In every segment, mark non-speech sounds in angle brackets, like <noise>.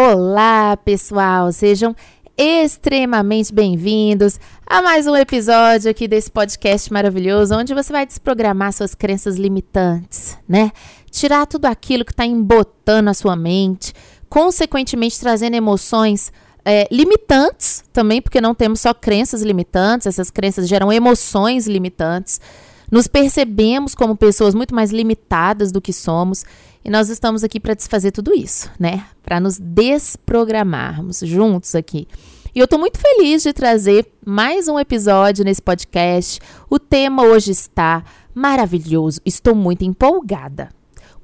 Olá, pessoal! Sejam extremamente bem-vindos a mais um episódio aqui desse podcast maravilhoso, onde você vai desprogramar suas crenças limitantes, né? Tirar tudo aquilo que está embotando a sua mente, consequentemente trazendo emoções é, limitantes também, porque não temos só crenças limitantes, essas crenças geram emoções limitantes. Nos percebemos como pessoas muito mais limitadas do que somos e nós estamos aqui para desfazer tudo isso, né? Para nos desprogramarmos juntos aqui. E eu estou muito feliz de trazer mais um episódio nesse podcast. O tema hoje está maravilhoso. Estou muito empolgada.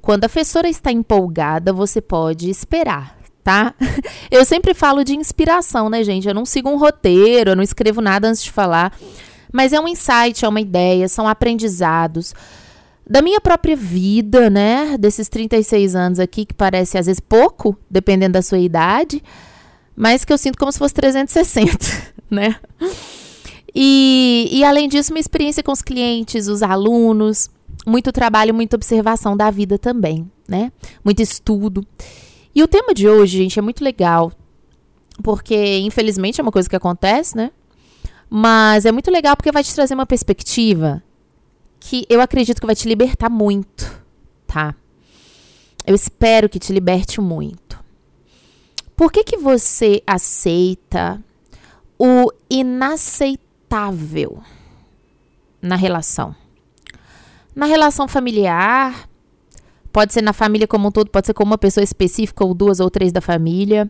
Quando a professora está empolgada, você pode esperar, tá? <laughs> Eu sempre falo de inspiração, né, gente? Eu não sigo um roteiro, eu não escrevo nada antes de falar. Mas é um insight, é uma ideia, são aprendizados da minha própria vida, né? Desses 36 anos aqui, que parece às vezes pouco, dependendo da sua idade, mas que eu sinto como se fosse 360, <laughs> né? E, e além disso, minha experiência com os clientes, os alunos, muito trabalho, muita observação da vida também, né? Muito estudo. E o tema de hoje, gente, é muito legal, porque infelizmente é uma coisa que acontece, né? Mas é muito legal porque vai te trazer uma perspectiva que eu acredito que vai te libertar muito, tá? Eu espero que te liberte muito. Por que que você aceita o inaceitável na relação? Na relação familiar, pode ser na família como um todo, pode ser com uma pessoa específica ou duas ou três da família.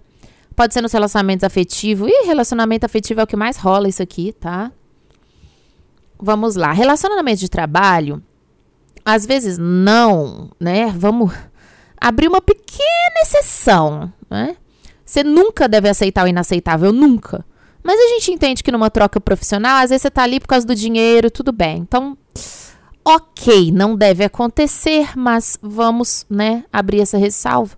Pode ser nos relacionamentos afetivos. E relacionamento afetivo é o que mais rola isso aqui, tá? Vamos lá. Relacionamento de trabalho, às vezes não, né? Vamos abrir uma pequena exceção, né? Você nunca deve aceitar o inaceitável, nunca. Mas a gente entende que numa troca profissional, às vezes você tá ali por causa do dinheiro, tudo bem. Então, ok, não deve acontecer, mas vamos, né, abrir essa ressalva.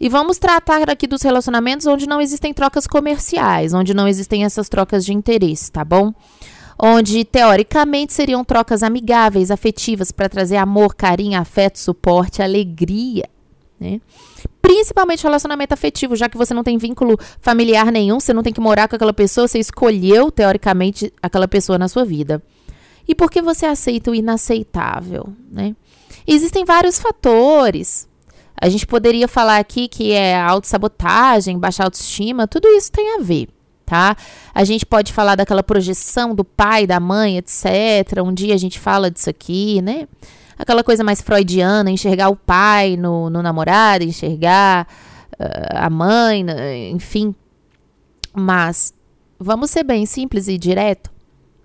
E vamos tratar aqui dos relacionamentos onde não existem trocas comerciais, onde não existem essas trocas de interesse, tá bom? Onde teoricamente seriam trocas amigáveis, afetivas, para trazer amor, carinho, afeto, suporte, alegria, né? Principalmente relacionamento afetivo, já que você não tem vínculo familiar nenhum, você não tem que morar com aquela pessoa, você escolheu teoricamente aquela pessoa na sua vida. E por que você aceita o inaceitável, né? Existem vários fatores, a gente poderia falar aqui que é autossabotagem, baixa autoestima, tudo isso tem a ver, tá? A gente pode falar daquela projeção do pai, da mãe, etc. Um dia a gente fala disso aqui, né? Aquela coisa mais freudiana, enxergar o pai no, no namorado, enxergar uh, a mãe, enfim. Mas vamos ser bem simples e direto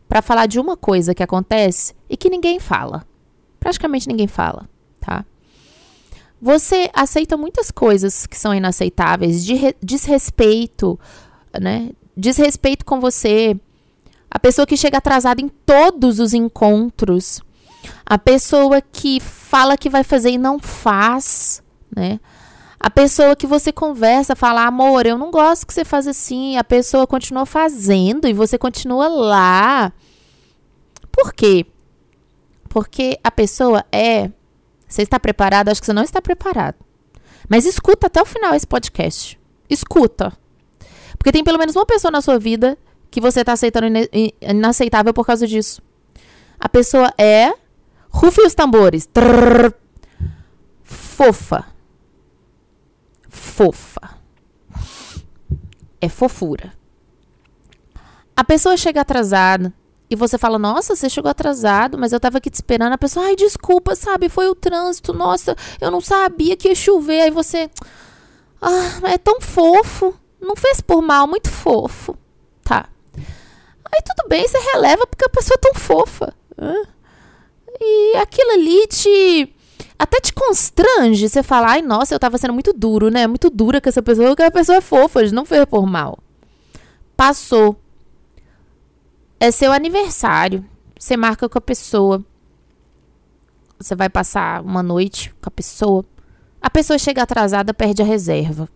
para falar de uma coisa que acontece e que ninguém fala. Praticamente ninguém fala, tá? Você aceita muitas coisas que são inaceitáveis, de desrespeito, né? Desrespeito com você. A pessoa que chega atrasada em todos os encontros. A pessoa que fala que vai fazer e não faz, né? A pessoa que você conversa, fala, amor, eu não gosto que você faça assim. A pessoa continua fazendo e você continua lá. Por quê? Porque a pessoa é você está preparado? Acho que você não está preparado. Mas escuta até o final esse podcast. Escuta. Porque tem pelo menos uma pessoa na sua vida que você está aceitando inaceitável por causa disso. A pessoa é. Rufe os tambores. Trrr, fofa. Fofa. É fofura. A pessoa chega atrasada, e você fala, nossa, você chegou atrasado, mas eu tava aqui te esperando. A pessoa, ai, desculpa, sabe, foi o trânsito, nossa, eu não sabia que ia chover. Aí você, ah, é tão fofo, não fez por mal, muito fofo. Tá. Aí tudo bem, você releva porque a pessoa é tão fofa. E aquilo ali te. Até te constrange. Você fala, ai, nossa, eu tava sendo muito duro, né? Muito dura com essa pessoa, porque a pessoa é fofa, não fez por mal. Passou é seu aniversário. Você marca com a pessoa. Você vai passar uma noite com a pessoa. A pessoa chega atrasada, perde a reserva.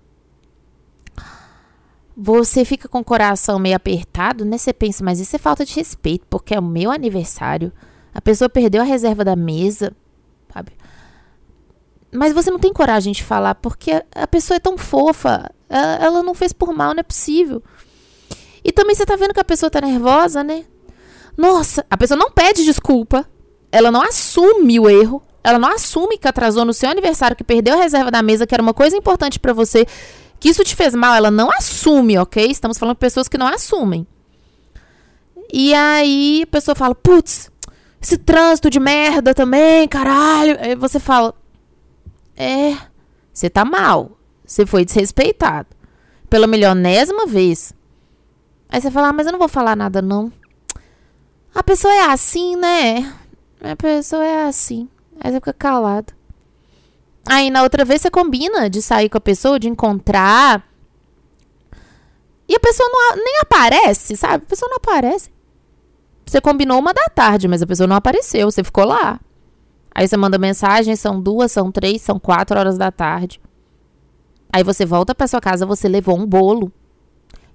Você fica com o coração meio apertado, né? Você pensa, mas isso é falta de respeito, porque é o meu aniversário. A pessoa perdeu a reserva da mesa, sabe? Mas você não tem coragem de falar, porque a pessoa é tão fofa. Ela, não fez por mal, não é possível. E também você tá vendo que a pessoa tá nervosa, né? Nossa, a pessoa não pede desculpa. Ela não assume o erro. Ela não assume que atrasou no seu aniversário, que perdeu a reserva da mesa, que era uma coisa importante para você, que isso te fez mal. Ela não assume, ok? Estamos falando de pessoas que não assumem. E aí a pessoa fala: putz, esse trânsito de merda também, caralho. Aí você fala: é, você tá mal. Você foi desrespeitado. Pela milionésima vez. Aí você fala: ah, mas eu não vou falar nada, não. A pessoa é assim, né? A pessoa é assim. Aí você fica calado. Aí na outra vez você combina de sair com a pessoa, de encontrar. E a pessoa não, nem aparece, sabe? A pessoa não aparece. Você combinou uma da tarde, mas a pessoa não apareceu, você ficou lá. Aí você manda mensagem, são duas, são três, são quatro horas da tarde. Aí você volta para sua casa, você levou um bolo.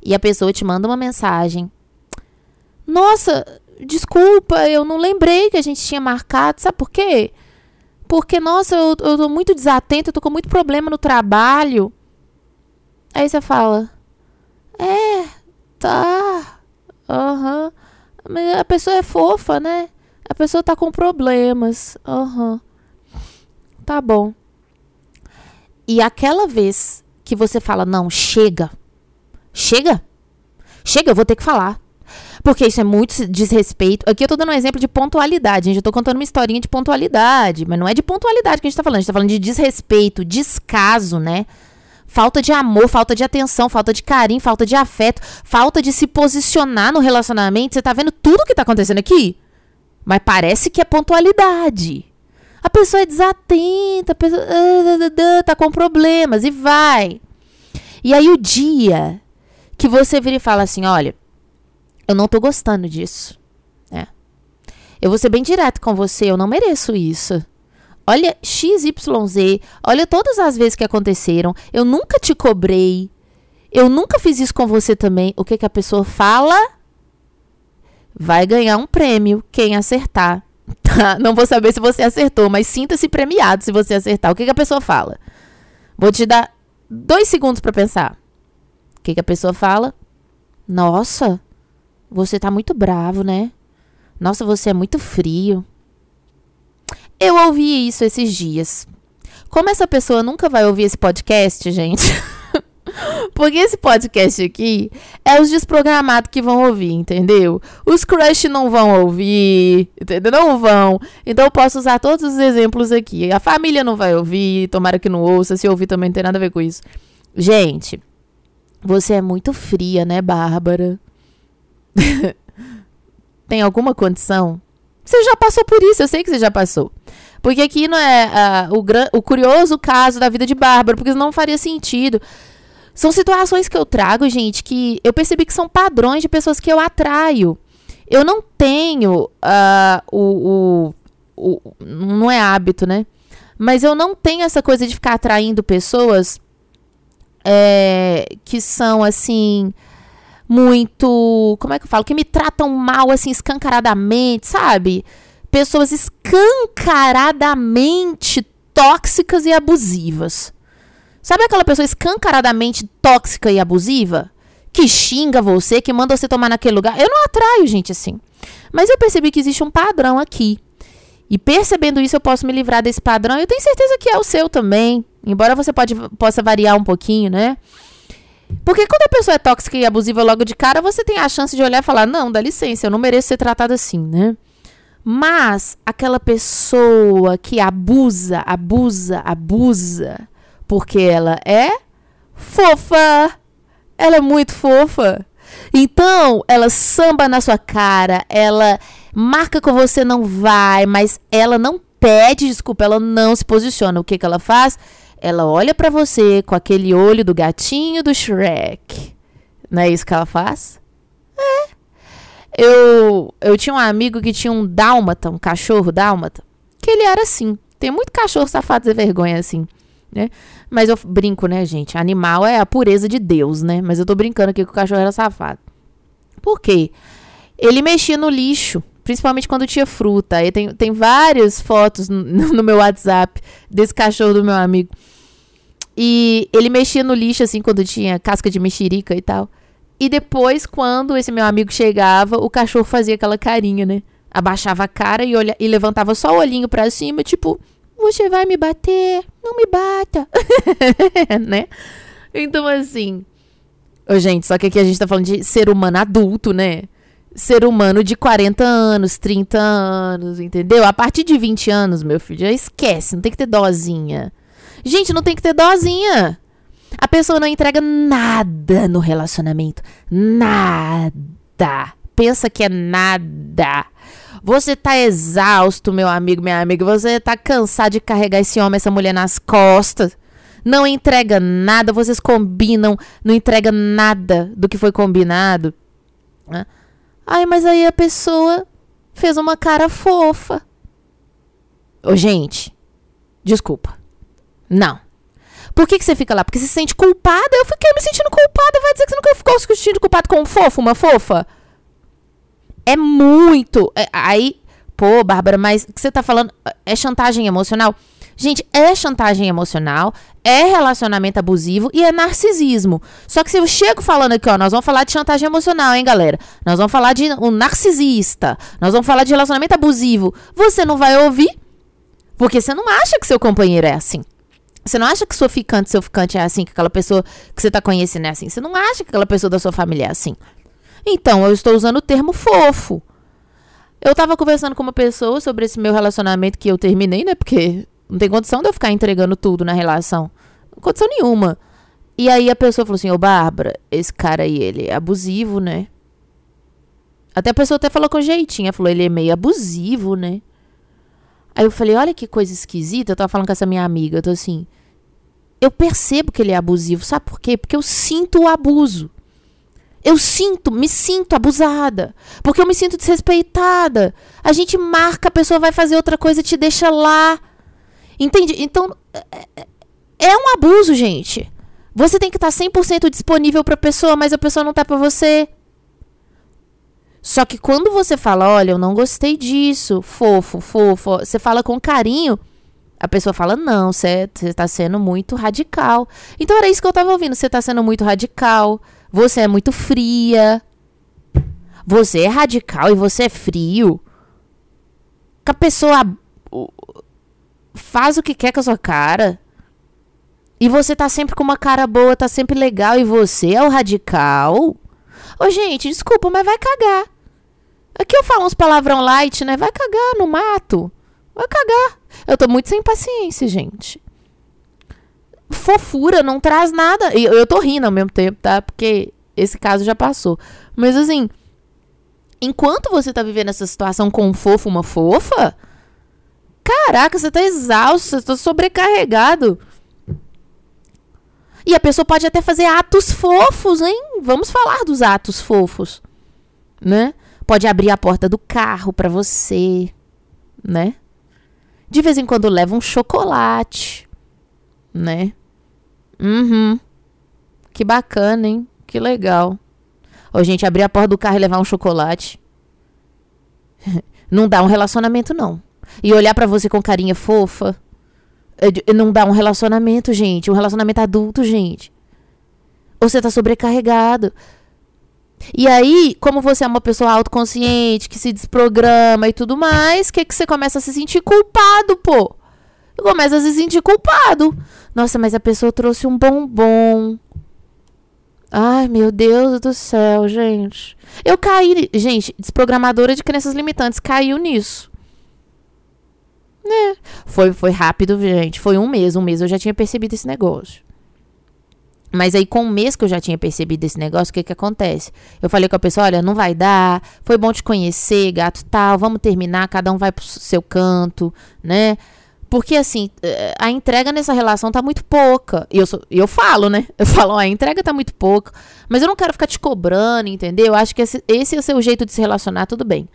E a pessoa te manda uma mensagem. Nossa, desculpa, eu não lembrei que a gente tinha marcado. Sabe por quê? Porque, nossa, eu, eu tô muito desatenta, eu tô com muito problema no trabalho. Aí você fala: É, tá. Aham. Uhum. A pessoa é fofa, né? A pessoa tá com problemas. Aham. Uhum. Tá bom. E aquela vez que você fala: Não, chega. Chega. Chega, eu vou ter que falar. Porque isso é muito desrespeito. Aqui eu tô dando um exemplo de pontualidade, gente. Eu tô contando uma historinha de pontualidade. Mas não é de pontualidade que a gente tá falando. A gente tá falando de desrespeito, descaso, né? Falta de amor, falta de atenção, falta de carinho, falta de afeto, falta de se posicionar no relacionamento. Você tá vendo tudo que tá acontecendo aqui? Mas parece que é pontualidade. A pessoa é desatenta, a pessoa uh, tá com problemas e vai. E aí o dia que você vira e fala assim, olha, eu não tô gostando disso. né? Eu vou ser bem direto com você, eu não mereço isso. Olha XYZ, olha todas as vezes que aconteceram. Eu nunca te cobrei. Eu nunca fiz isso com você também. O que, que a pessoa fala? Vai ganhar um prêmio quem acertar. <laughs> Tá? Não vou saber se você acertou, mas sinta-se premiado se você acertar. O que, que a pessoa fala? Vou te dar dois segundos para pensar. O que, que a pessoa fala? Nossa, você tá muito bravo, né? Nossa, você é muito frio. Eu ouvi isso esses dias. Como essa pessoa nunca vai ouvir esse podcast, gente. <laughs> Porque esse podcast aqui é os desprogramados que vão ouvir, entendeu? Os crush não vão ouvir, entendeu? Não vão. Então eu posso usar todos os exemplos aqui. A família não vai ouvir, tomara que não ouça. Se ouvir também não tem nada a ver com isso. Gente, você é muito fria, né, Bárbara? <laughs> Tem alguma condição? Você já passou por isso, eu sei que você já passou. Porque aqui não é uh, o, o curioso caso da vida de Bárbara, porque não faria sentido. São situações que eu trago, gente, que eu percebi que são padrões de pessoas que eu atraio. Eu não tenho uh, o, o, o. Não é hábito, né? Mas eu não tenho essa coisa de ficar atraindo pessoas é, que são assim muito. Como é que eu falo? Que me tratam mal, assim, escancaradamente, sabe? Pessoas escancaradamente tóxicas e abusivas. Sabe aquela pessoa escancaradamente tóxica e abusiva? Que xinga você, que manda você tomar naquele lugar? Eu não atraio gente assim. Mas eu percebi que existe um padrão aqui. E percebendo isso, eu posso me livrar desse padrão. Eu tenho certeza que é o seu também. Embora você pode, possa variar um pouquinho, né? Porque quando a pessoa é tóxica e abusiva logo de cara, você tem a chance de olhar e falar: não, dá licença, eu não mereço ser tratada assim, né? Mas aquela pessoa que abusa, abusa, abusa, porque ela é fofa, ela é muito fofa. Então, ela samba na sua cara, ela marca com você, não vai, mas ela não pede desculpa, ela não se posiciona. O que, que ela faz? Ela olha para você com aquele olho do gatinho do Shrek. Não é isso que ela faz? É. Eu, eu tinha um amigo que tinha um dálmata, um cachorro dálmata, que ele era assim. Tem muito cachorro safado e vergonha assim, né? Mas eu brinco, né, gente? Animal é a pureza de Deus, né? Mas eu tô brincando aqui que o cachorro era safado. Por quê? Ele mexia no lixo, principalmente quando tinha fruta. Aí tem, tem várias fotos no, <laughs> no meu WhatsApp desse cachorro do meu amigo. E ele mexia no lixo, assim, quando tinha casca de mexerica e tal. E depois, quando esse meu amigo chegava, o cachorro fazia aquela carinha, né? Abaixava a cara e, olha, e levantava só o olhinho pra cima, tipo, você vai me bater? Não me bata. <laughs> né? Então, assim. Ô, gente, só que aqui a gente tá falando de ser humano adulto, né? Ser humano de 40 anos, 30 anos, entendeu? A partir de 20 anos, meu filho, já esquece, não tem que ter dozinha. Gente, não tem que ter dozinha. A pessoa não entrega nada no relacionamento. Nada. Pensa que é nada. Você tá exausto, meu amigo, minha amiga. Você tá cansado de carregar esse homem, essa mulher nas costas. Não entrega nada, vocês combinam, não entrega nada do que foi combinado. Né? Ai, mas aí a pessoa fez uma cara fofa. Ô, gente, desculpa. Não. Por que, que você fica lá? Porque você se sente culpada? Eu fiquei me sentindo culpada. Vai dizer que você nunca ficou se sentindo culpada com um fofo, uma fofa? É muito. É, aí, pô, Bárbara, mas o que você tá falando é chantagem emocional? Gente, é chantagem emocional, é relacionamento abusivo e é narcisismo. Só que se eu chego falando aqui, ó, nós vamos falar de chantagem emocional, hein, galera? Nós vamos falar de um narcisista, nós vamos falar de relacionamento abusivo. Você não vai ouvir, porque você não acha que seu companheiro é assim. Você não acha que sua ficante, seu ficante é assim, que aquela pessoa que você tá conhecendo é assim. Você não acha que aquela pessoa da sua família é assim. Então, eu estou usando o termo fofo. Eu tava conversando com uma pessoa sobre esse meu relacionamento que eu terminei, né? Porque não tem condição de eu ficar entregando tudo na relação. Não condição nenhuma. E aí a pessoa falou assim: Ô, Bárbara, esse cara aí, ele é abusivo, né? Até a pessoa até falou com jeitinho. falou: ele é meio abusivo, né? Aí eu falei: olha que coisa esquisita. Eu tava falando com essa minha amiga. Eu tô assim. Eu percebo que ele é abusivo. Sabe por quê? Porque eu sinto o abuso. Eu sinto, me sinto abusada. Porque eu me sinto desrespeitada. A gente marca, a pessoa vai fazer outra coisa, te deixa lá. Entende? Então, é, é, é um abuso, gente. Você tem que estar 100% disponível para a pessoa, mas a pessoa não tá para você. Só que quando você fala, olha, eu não gostei disso, fofo, fofo, você fala com carinho, a pessoa fala, não, você está sendo muito radical. Então era isso que eu estava ouvindo, você está sendo muito radical. Você é muito fria. Você é radical e você é frio. Que a pessoa faz o que quer com a sua cara. E você tá sempre com uma cara boa, tá sempre legal e você é o radical. Ô, gente, desculpa, mas vai cagar. Aqui eu falo uns palavrão light, né? Vai cagar no mato. Vai cagar. Eu tô muito sem paciência, gente fofura, não traz nada. E eu tô rindo ao mesmo tempo, tá? Porque esse caso já passou. Mas assim, enquanto você tá vivendo essa situação com um fofo, uma fofa, caraca, você tá exausto, você tá sobrecarregado. E a pessoa pode até fazer atos fofos, hein? Vamos falar dos atos fofos, né? Pode abrir a porta do carro para você, né? De vez em quando leva um chocolate, né? Uhum. Que bacana, hein? Que legal. Ô, gente, abrir a porta do carro e levar um chocolate. <laughs> não dá um relacionamento, não. E olhar para você com carinha fofa. É não dá um relacionamento, gente. Um relacionamento adulto, gente. Ou você tá sobrecarregado. E aí, como você é uma pessoa autoconsciente, que se desprograma e tudo mais, o que, que você começa a se sentir culpado, pô? começa a se sentir culpado. Nossa, mas a pessoa trouxe um bombom. Ai, meu Deus do céu, gente. Eu caí. Gente, desprogramadora de crenças limitantes caiu nisso. Né? Foi, foi rápido, gente. Foi um mês. Um mês eu já tinha percebido esse negócio. Mas aí, com um mês que eu já tinha percebido esse negócio, o que que acontece? Eu falei com a pessoa: olha, não vai dar, foi bom te conhecer, gato tal, vamos terminar, cada um vai pro seu canto, né? Porque, assim, eh, a entrega nessa relação tá muito pouca. E eu, sou, eu falo, né? Eu falo, a entrega tá muito pouca. Mas eu não quero ficar te cobrando, entendeu? Eu acho que esse, esse é o seu jeito de se relacionar, tudo bem.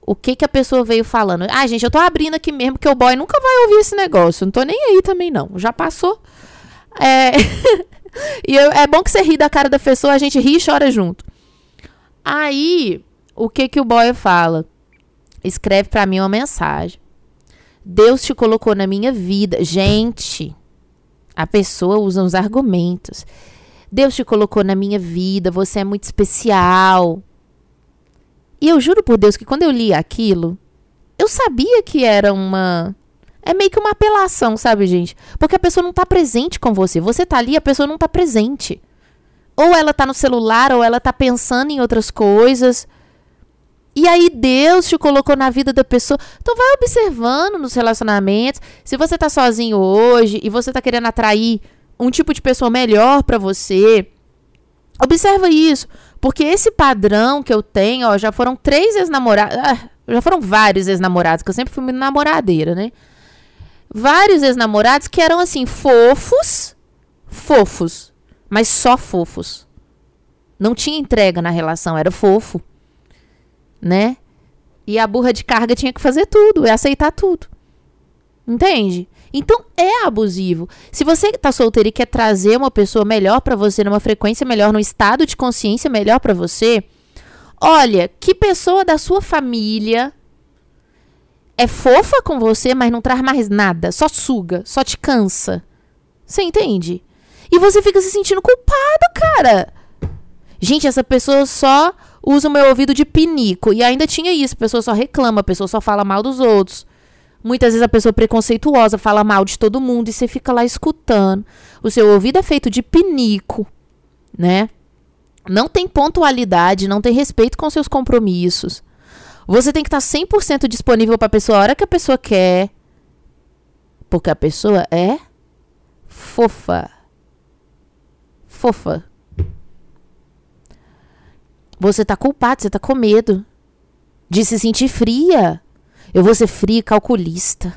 O que que a pessoa veio falando? Ah, gente, eu tô abrindo aqui mesmo, porque o boy nunca vai ouvir esse negócio. Não tô nem aí também, não. Já passou. É... <laughs> <laughs> e eu, é bom que você ri da cara da pessoa, a gente ri e chora junto. Aí, o que que o boy fala? Escreve para mim uma mensagem. Deus te colocou na minha vida. Gente, A pessoa usa uns argumentos. Deus te colocou na minha vida, você é muito especial. E eu juro por Deus que quando eu li aquilo, eu sabia que era uma. É meio que uma apelação, sabe, gente? Porque a pessoa não tá presente com você. Você tá ali, a pessoa não tá presente. Ou ela tá no celular, ou ela tá pensando em outras coisas. E aí Deus te colocou na vida da pessoa. Então vai observando nos relacionamentos. Se você tá sozinho hoje e você tá querendo atrair um tipo de pessoa melhor para você, observa isso. Porque esse padrão que eu tenho, ó, já foram três ex-namorados. Ah, já foram vários ex-namorados, que eu sempre fui namoradeira, né? Vários ex-namorados que eram assim, fofos, fofos, mas só fofos. Não tinha entrega na relação, era fofo né? E a burra de carga tinha que fazer tudo, é aceitar tudo. Entende? Então é abusivo. Se você tá solteiro e quer trazer uma pessoa melhor para você, numa frequência melhor, num estado de consciência melhor para você, olha, que pessoa da sua família é fofa com você, mas não traz mais nada, só suga, só te cansa. Você entende? E você fica se sentindo culpado, cara. Gente, essa pessoa só usa o meu ouvido de pinico. E ainda tinha isso, a pessoa só reclama, a pessoa só fala mal dos outros. Muitas vezes a pessoa preconceituosa fala mal de todo mundo e você fica lá escutando. O seu ouvido é feito de pinico, né? Não tem pontualidade, não tem respeito com seus compromissos. Você tem que estar 100% disponível para a pessoa a hora que a pessoa quer. Porque a pessoa é fofa. Fofa. Você tá culpado, você tá com medo de se sentir fria. Eu vou ser fria e calculista,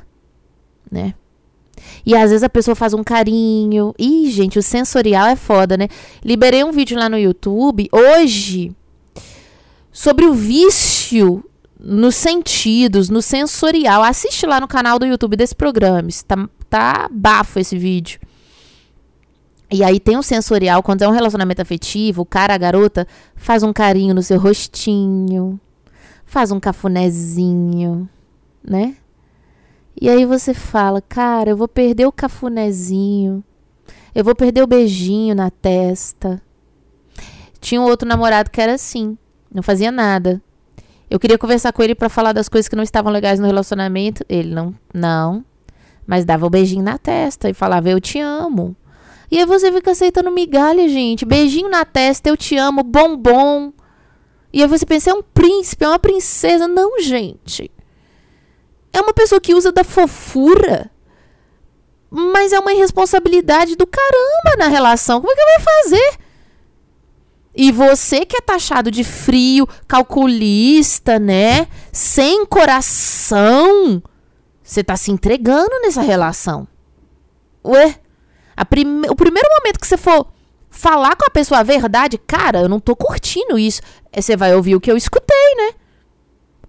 né? E às vezes a pessoa faz um carinho. Ih, gente, o sensorial é foda, né? Liberei um vídeo lá no YouTube hoje sobre o vício nos sentidos, no sensorial. Assiste lá no canal do YouTube desse programa. Tá, tá bafo esse vídeo. E aí tem um sensorial, quando é um relacionamento afetivo, o cara, a garota, faz um carinho no seu rostinho, faz um cafunézinho, né? E aí você fala, cara, eu vou perder o cafunézinho, eu vou perder o beijinho na testa. Tinha um outro namorado que era assim, não fazia nada. Eu queria conversar com ele para falar das coisas que não estavam legais no relacionamento. Ele não, não. Mas dava o um beijinho na testa e falava, eu te amo. E aí você fica aceitando migalha, gente. Beijinho na testa, eu te amo, bombom. E aí você pensa, é um príncipe, é uma princesa. Não, gente. É uma pessoa que usa da fofura. Mas é uma irresponsabilidade do caramba na relação. Como é que vai fazer? E você que é taxado de frio, calculista, né? Sem coração. Você tá se entregando nessa relação. Ué? Prime... O primeiro momento que você for falar com a pessoa a verdade, cara, eu não tô curtindo isso. É, você vai ouvir o que eu escutei, né?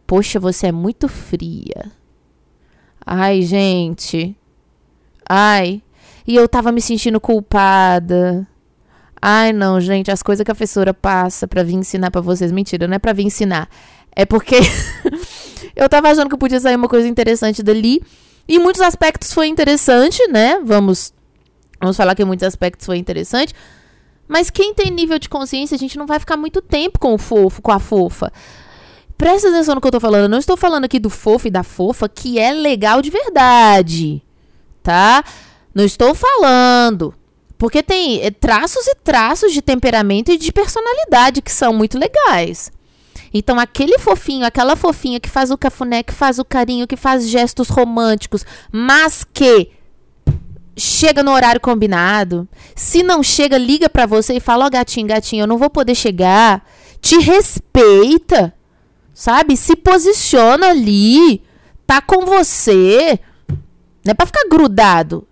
Poxa, você é muito fria. Ai, gente. Ai. E eu tava me sentindo culpada. Ai, não, gente, as coisas que a professora passa para vir ensinar para vocês. Mentira, não é para vir ensinar. É porque <laughs> eu tava achando que podia sair uma coisa interessante dali. E em muitos aspectos foi interessante, né? Vamos Vamos falar que em muitos aspectos foi interessante. Mas quem tem nível de consciência, a gente não vai ficar muito tempo com o fofo, com a fofa. Presta atenção no que eu tô falando. Eu não estou falando aqui do fofo e da fofa, que é legal de verdade. Tá? Não estou falando. Porque tem eh, traços e traços de temperamento e de personalidade que são muito legais. Então, aquele fofinho, aquela fofinha que faz o cafuné, que faz o carinho, que faz gestos românticos, mas que chega no horário combinado. Se não chega, liga para você e fala: Ó, oh, gatinho, gatinho, eu não vou poder chegar. Te respeita, sabe? Se posiciona ali. Tá com você. Não é pra ficar grudado.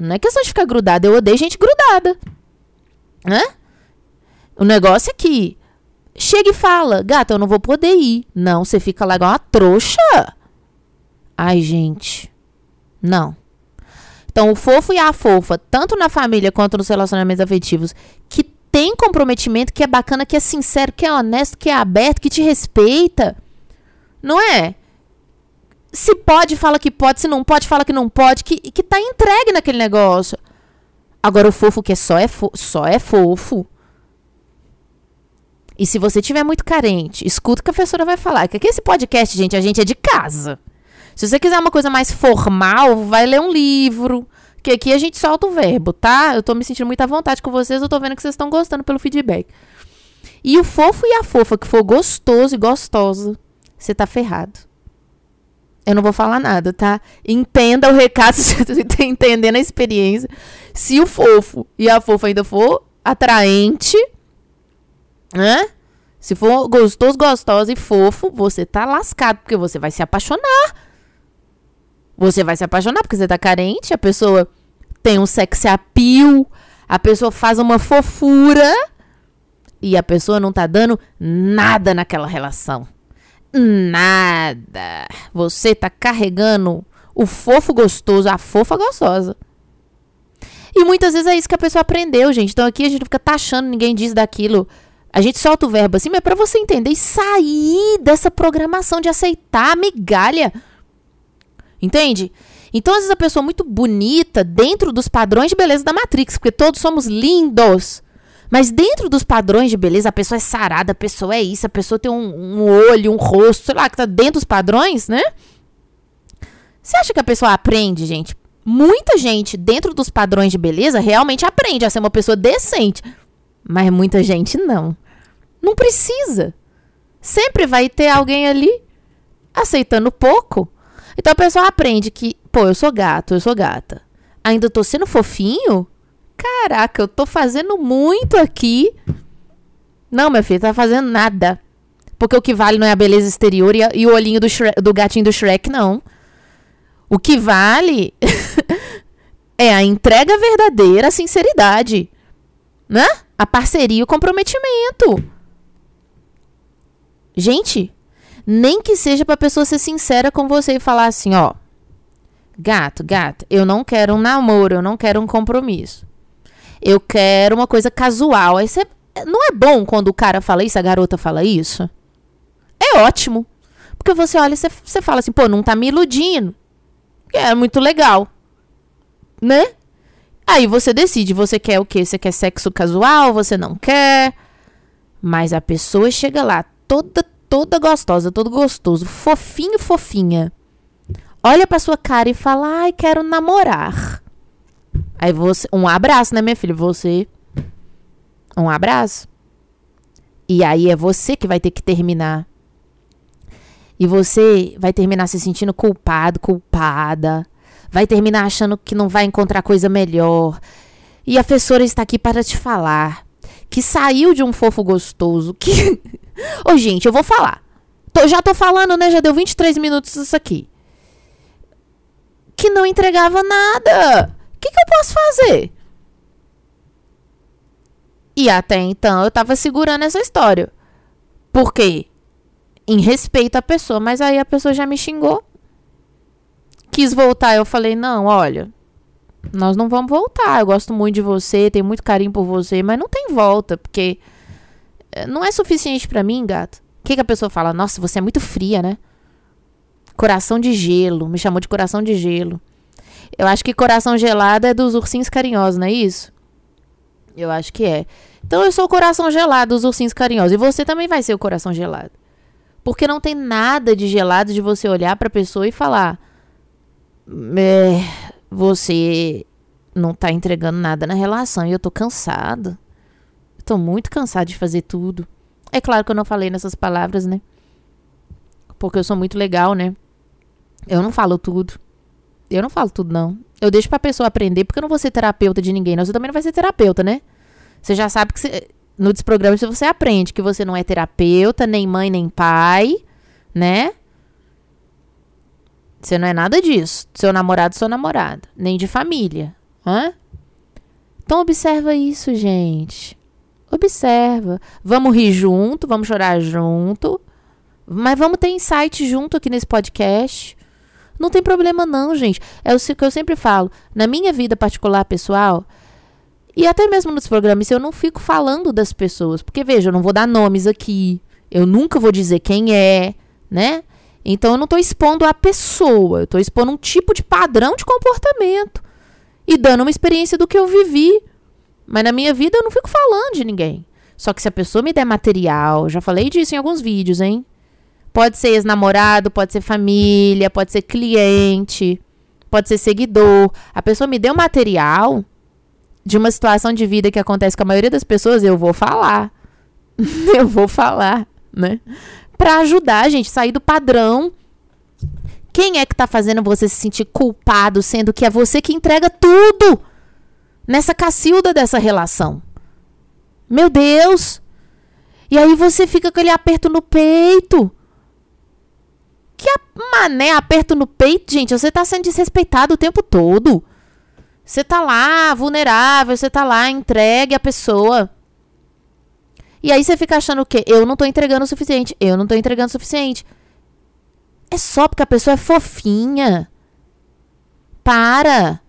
Não é questão de ficar grudado. Eu odeio gente grudada. Né? O negócio é que chega e fala: Gata, eu não vou poder ir. Não, você fica lá igual uma trouxa. Ai, gente. Não. Então, o fofo e a fofa, tanto na família quanto nos relacionamentos afetivos, que tem comprometimento, que é bacana, que é sincero, que é honesto, que é aberto, que te respeita. Não é? Se pode, fala que pode. Se não pode, fala que não pode. Que, que tá entregue naquele negócio. Agora o fofo que é só é, fo só é fofo. E se você tiver muito carente, escuta o que a professora vai falar. Que aqui esse podcast, gente, a gente é de casa. Se você quiser uma coisa mais formal, vai ler um livro. Que aqui a gente solta o verbo, tá? Eu tô me sentindo muito à vontade com vocês, eu tô vendo que vocês estão gostando pelo feedback. E o fofo e a fofa que for gostoso e gostosa, você tá ferrado. Eu não vou falar nada, tá? Entenda o recado <laughs> tá entendendo a experiência. Se o fofo e a fofa ainda for atraente, né? Se for gostoso, gostosa e fofo, você tá lascado, porque você vai se apaixonar. Você vai se apaixonar porque você tá carente, a pessoa tem um sex appeal, a pessoa faz uma fofura e a pessoa não tá dando nada naquela relação. Nada. Você tá carregando o fofo gostoso, a fofa gostosa. E muitas vezes é isso que a pessoa aprendeu, gente. Então aqui a gente fica taxando, ninguém diz daquilo. A gente solta o verbo assim, mas é para você entender e sair dessa programação de aceitar a migalha. Entende? Então, às vezes, a pessoa muito bonita dentro dos padrões de beleza da Matrix, porque todos somos lindos. Mas dentro dos padrões de beleza, a pessoa é sarada, a pessoa é isso, a pessoa tem um, um olho, um rosto, sei lá, que tá dentro dos padrões, né? Você acha que a pessoa aprende, gente? Muita gente dentro dos padrões de beleza realmente aprende a ser uma pessoa decente. Mas muita gente não. Não precisa. Sempre vai ter alguém ali aceitando pouco. Então a pessoa aprende que, pô, eu sou gato, eu sou gata. Ainda tô sendo fofinho? Caraca, eu tô fazendo muito aqui. Não, meu filho, tá fazendo nada. Porque o que vale não é a beleza exterior e, a, e o olhinho do, Shrek, do gatinho do Shrek, não. O que vale <laughs> é a entrega verdadeira, a sinceridade. Né? A parceria e o comprometimento. Gente, nem que seja pra pessoa ser sincera com você e falar assim, ó. Gato, gato, eu não quero um namoro, eu não quero um compromisso. Eu quero uma coisa casual. Aí você. Não é bom quando o cara fala isso, a garota fala isso? É ótimo. Porque você olha e você, você fala assim, pô, não tá me iludindo. É muito legal. Né? Aí você decide, você quer o quê? Você quer sexo casual? Você não quer? Mas a pessoa chega lá toda, toda gostosa, todo gostoso, fofinho, fofinha. Olha pra sua cara e fala, ai, quero namorar. Aí você. Um abraço, né, minha filha? Você. Um abraço. E aí é você que vai ter que terminar. E você vai terminar se sentindo culpado, culpada. Vai terminar achando que não vai encontrar coisa melhor. E a professora está aqui para te falar que saiu de um fofo gostoso. Que. <laughs> Ô, gente, eu vou falar. Tô, já tô falando, né? Já deu 23 minutos isso aqui. Que não entregava nada que, que eu posso fazer? E até então eu tava segurando essa história. Por quê? Em respeito à pessoa. Mas aí a pessoa já me xingou. Quis voltar. Eu falei: não, olha. Nós não vamos voltar. Eu gosto muito de você. Tenho muito carinho por você. Mas não tem volta. Porque eh, não é suficiente para mim, gato. O que, que a pessoa fala? Nossa, você é muito fria, né? Coração de gelo. Me chamou de coração de gelo. Eu acho que coração gelado é dos ursinhos carinhosos, não é isso? Eu acho que é. Então eu sou o coração gelado dos ursinhos carinhosos. E você também vai ser o coração gelado. Porque não tem nada de gelado de você olhar pra pessoa e falar: Você não tá entregando nada na relação e eu tô cansado. Eu tô muito cansado de fazer tudo. É claro que eu não falei nessas palavras, né? Porque eu sou muito legal, né? Eu não falo tudo. Eu não falo tudo, não. Eu deixo pra pessoa aprender, porque eu não vou ser terapeuta de ninguém. Não. Você também não vai ser terapeuta, né? Você já sabe que você, no desprograma você aprende que você não é terapeuta, nem mãe, nem pai, né? Você não é nada disso. Seu namorado, seu namorado. Nem de família. Hã? Então observa isso, gente. Observa. Vamos rir junto, vamos chorar junto. Mas vamos ter insight junto aqui nesse podcast. Não tem problema não, gente. É o que eu sempre falo. Na minha vida particular, pessoal, e até mesmo nos programas, eu não fico falando das pessoas. Porque, veja, eu não vou dar nomes aqui. Eu nunca vou dizer quem é, né? Então, eu não estou expondo a pessoa. Eu estou expondo um tipo de padrão de comportamento. e dando uma experiência do que eu vivi. Mas na minha vida eu não fico falando de ninguém. Só que se a pessoa me der material, já falei disso em alguns vídeos, hein? Pode ser ex-namorado, pode ser família, pode ser cliente, pode ser seguidor. A pessoa me deu material de uma situação de vida que acontece com a maioria das pessoas, eu vou falar. <laughs> eu vou falar, né? Pra ajudar a gente a sair do padrão. Quem é que tá fazendo você se sentir culpado, sendo que é você que entrega tudo nessa cacilda dessa relação? Meu Deus! E aí você fica com aquele aperto no peito. Que a mané aperto no peito, gente, você tá sendo desrespeitado o tempo todo. Você tá lá vulnerável, você tá lá entregue à pessoa. E aí você fica achando o quê? Eu não tô entregando o suficiente, eu não tô entregando o suficiente. É só porque a pessoa é fofinha. Para.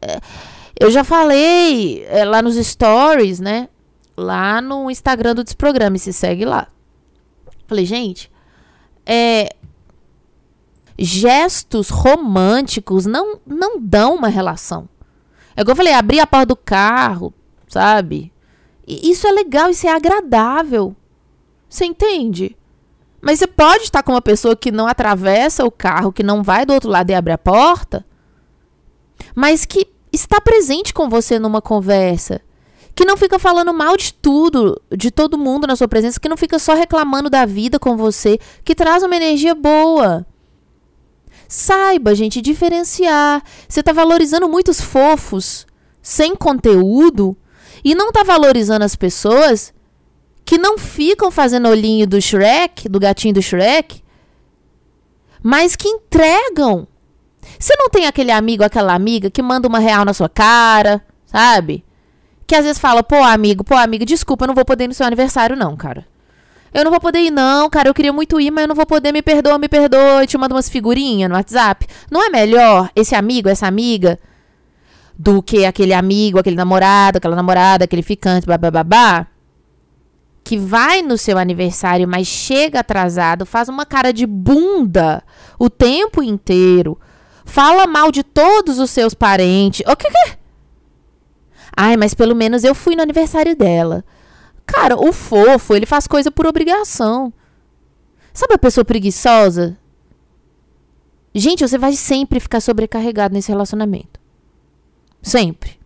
É, eu já falei é, lá nos stories, né? Lá no Instagram do Desprograma, se segue lá. Falei, gente, é, gestos românticos não, não dão uma relação. É igual eu falei, abrir a porta do carro, sabe? E isso é legal, isso é agradável. Você entende? Mas você pode estar com uma pessoa que não atravessa o carro, que não vai do outro lado e abre a porta, mas que está presente com você numa conversa, que não fica falando mal de tudo, de todo mundo na sua presença, que não fica só reclamando da vida com você, que traz uma energia boa. Saiba, gente, diferenciar. Você está valorizando muitos fofos sem conteúdo e não está valorizando as pessoas que não ficam fazendo olhinho do Shrek, do gatinho do Shrek, mas que entregam. Você não tem aquele amigo, aquela amiga que manda uma real na sua cara, sabe? Que às vezes fala, pô, amigo, pô, amiga, desculpa, eu não vou poder ir no seu aniversário, não, cara. Eu não vou poder ir, não, cara. Eu queria muito ir, mas eu não vou poder. Me perdoa, me perdoa. E te manda umas figurinhas no WhatsApp. Não é melhor esse amigo, essa amiga, do que aquele amigo, aquele namorado, aquela namorada, aquele ficante, babá, que vai no seu aniversário, mas chega atrasado, faz uma cara de bunda o tempo inteiro, fala mal de todos os seus parentes. O que que? Ai, mas pelo menos eu fui no aniversário dela. Cara, o fofo, ele faz coisa por obrigação. Sabe a pessoa preguiçosa? Gente, você vai sempre ficar sobrecarregado nesse relacionamento. Sempre.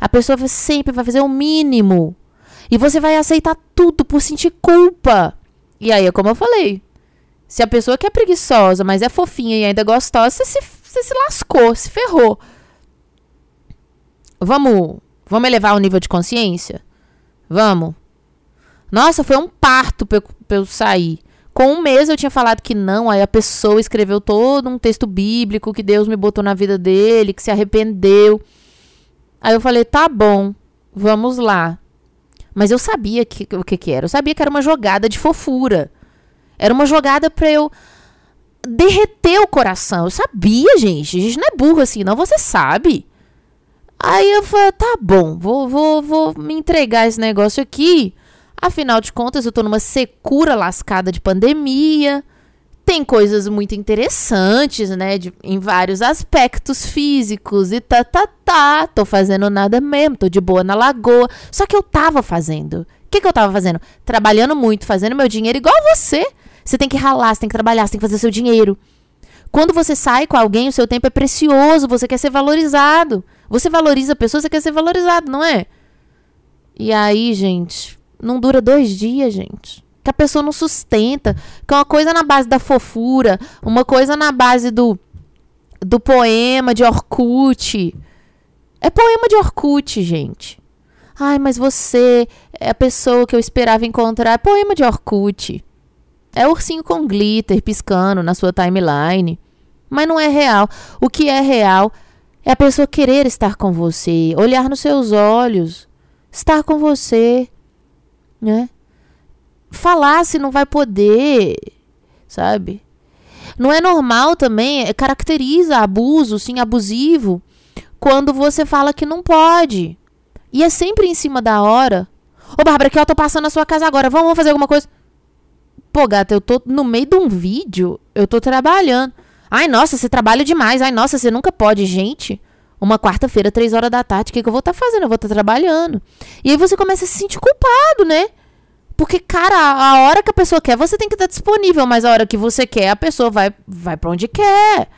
A pessoa sempre vai fazer o mínimo. E você vai aceitar tudo por sentir culpa. E aí, é como eu falei. Se a pessoa que é preguiçosa, mas é fofinha e ainda gostosa, você se, você se lascou, se ferrou. Vamos, vamos elevar o nível de consciência? Vamos. Nossa, foi um parto pra eu, pra eu sair. Com um mês eu tinha falado que não, aí a pessoa escreveu todo um texto bíblico que Deus me botou na vida dele, que se arrependeu. Aí eu falei, tá bom, vamos lá. Mas eu sabia que, o que, que era. Eu sabia que era uma jogada de fofura. Era uma jogada pra eu derreter o coração. Eu sabia, gente. A gente não é burro assim, não. Você sabe. Aí eu falei, tá bom, vou, vou, vou me entregar esse negócio aqui. Afinal de contas, eu tô numa secura lascada de pandemia. Tem coisas muito interessantes, né? De, em vários aspectos físicos e tá, tá, tá. Tô fazendo nada mesmo, tô de boa na lagoa. Só que eu tava fazendo. O que, que eu tava fazendo? Trabalhando muito, fazendo meu dinheiro igual você. Você tem que ralar, você tem que trabalhar, você tem que fazer seu dinheiro. Quando você sai com alguém, o seu tempo é precioso, você quer ser valorizado. Você valoriza a pessoa, você quer ser valorizado, não é? E aí, gente, não dura dois dias, gente. Que a pessoa não sustenta. Que é uma coisa na base da fofura, uma coisa na base do, do poema de Orkut. É poema de Orkut, gente. Ai, mas você é a pessoa que eu esperava encontrar. É poema de Orkut. É ursinho com glitter piscando na sua timeline. Mas não é real. O que é real é a pessoa querer estar com você, olhar nos seus olhos, estar com você né? Falar se não vai poder, sabe? Não é normal também, é, caracteriza abuso, sim, abusivo, quando você fala que não pode. E é sempre em cima da hora. Ô, Bárbara, que eu tô passando na sua casa agora, vamos fazer alguma coisa? Pô, gata, eu tô no meio de um vídeo, eu tô trabalhando. Ai, nossa, você trabalha demais. Ai, nossa, você nunca pode. Gente, Uma quarta-feira, três horas da tarde, o que, que eu vou estar tá fazendo? Eu vou estar tá trabalhando. E aí você começa a se sentir culpado, né? Porque, cara, a hora que a pessoa quer, você tem que estar disponível, mas a hora que você quer, a pessoa vai, vai para onde quer.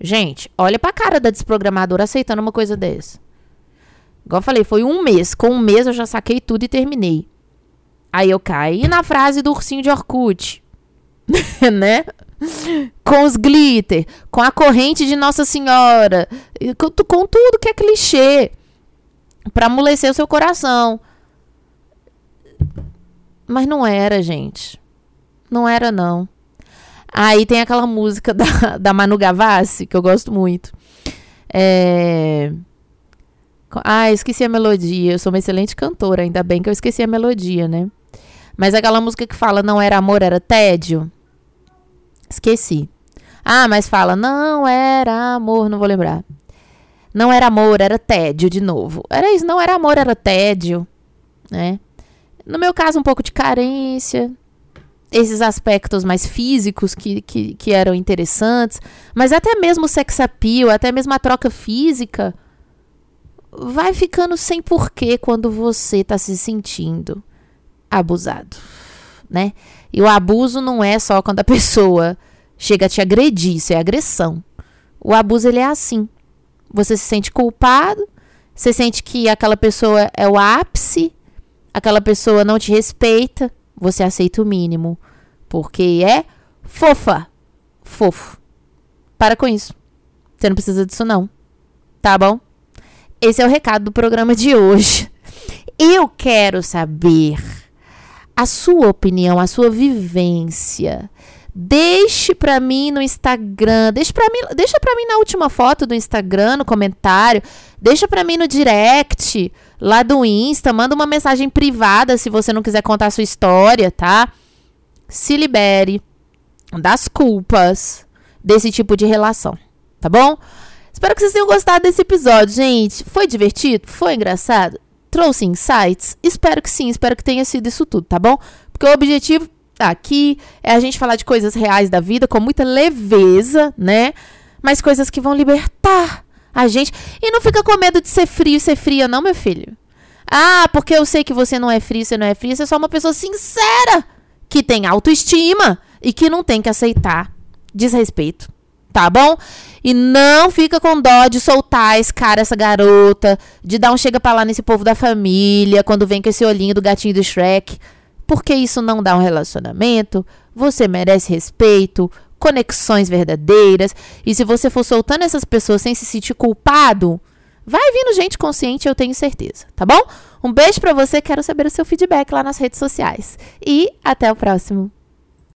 Gente, olha pra cara da desprogramadora aceitando uma coisa dessa. Igual eu falei, foi um mês. Com um mês eu já saquei tudo e terminei. Aí eu caí na frase do ursinho de Orkut. <laughs> né? Com os glitter, com a corrente de Nossa Senhora, com, tudo que é clichê. Pra amolecer o seu coração. Mas não era, gente. Não era, não. Aí tem aquela música <laughs> da, da Manu Gavassi, que eu gosto muito. É... Ah, esqueci a melodia. Eu sou uma excelente cantora, ainda bem que eu esqueci a melodia, né? Mas aquela música que fala não era amor, era tédio. Esqueci. Ah, mas fala não era amor, não vou lembrar. Não era amor, era tédio de novo. Era isso, não era amor, era tédio, né? No meu caso, um pouco de carência, esses aspectos mais físicos que, que, que eram interessantes, mas até mesmo o sex appeal, até mesmo a troca física, vai ficando sem porquê quando você está se sentindo abusado, né? E o abuso não é só quando a pessoa chega a te agredir, isso é agressão. O abuso ele é assim. Você se sente culpado, você sente que aquela pessoa é o ápice, aquela pessoa não te respeita, você aceita o mínimo. Porque é fofa. Fofo. Para com isso. Você não precisa disso, não. Tá bom? Esse é o recado do programa de hoje. <laughs> Eu quero saber a sua opinião, a sua vivência. Deixe para mim no Instagram, deixa para mim, deixa para mim na última foto do Instagram, no comentário, deixa para mim no direct lá do Insta, manda uma mensagem privada se você não quiser contar a sua história, tá? Se libere das culpas desse tipo de relação, tá bom? Espero que vocês tenham gostado desse episódio, gente. Foi divertido? Foi engraçado? Trouxe insights? Espero que sim, espero que tenha sido isso tudo, tá bom? Porque o objetivo aqui é a gente falar de coisas reais da vida com muita leveza, né? Mas coisas que vão libertar a gente. E não fica com medo de ser frio e ser fria, não, meu filho. Ah, porque eu sei que você não é frio, você não é fria, você é só uma pessoa sincera, que tem autoestima e que não tem que aceitar desrespeito. Tá bom? E não fica com dó de soltar esse cara, essa garota, de dar um chega pra lá nesse povo da família, quando vem com esse olhinho do gatinho do Shrek. Porque isso não dá um relacionamento. Você merece respeito, conexões verdadeiras. E se você for soltando essas pessoas sem se sentir culpado, vai vindo gente consciente, eu tenho certeza, tá bom? Um beijo para você, quero saber o seu feedback lá nas redes sociais. E até o próximo.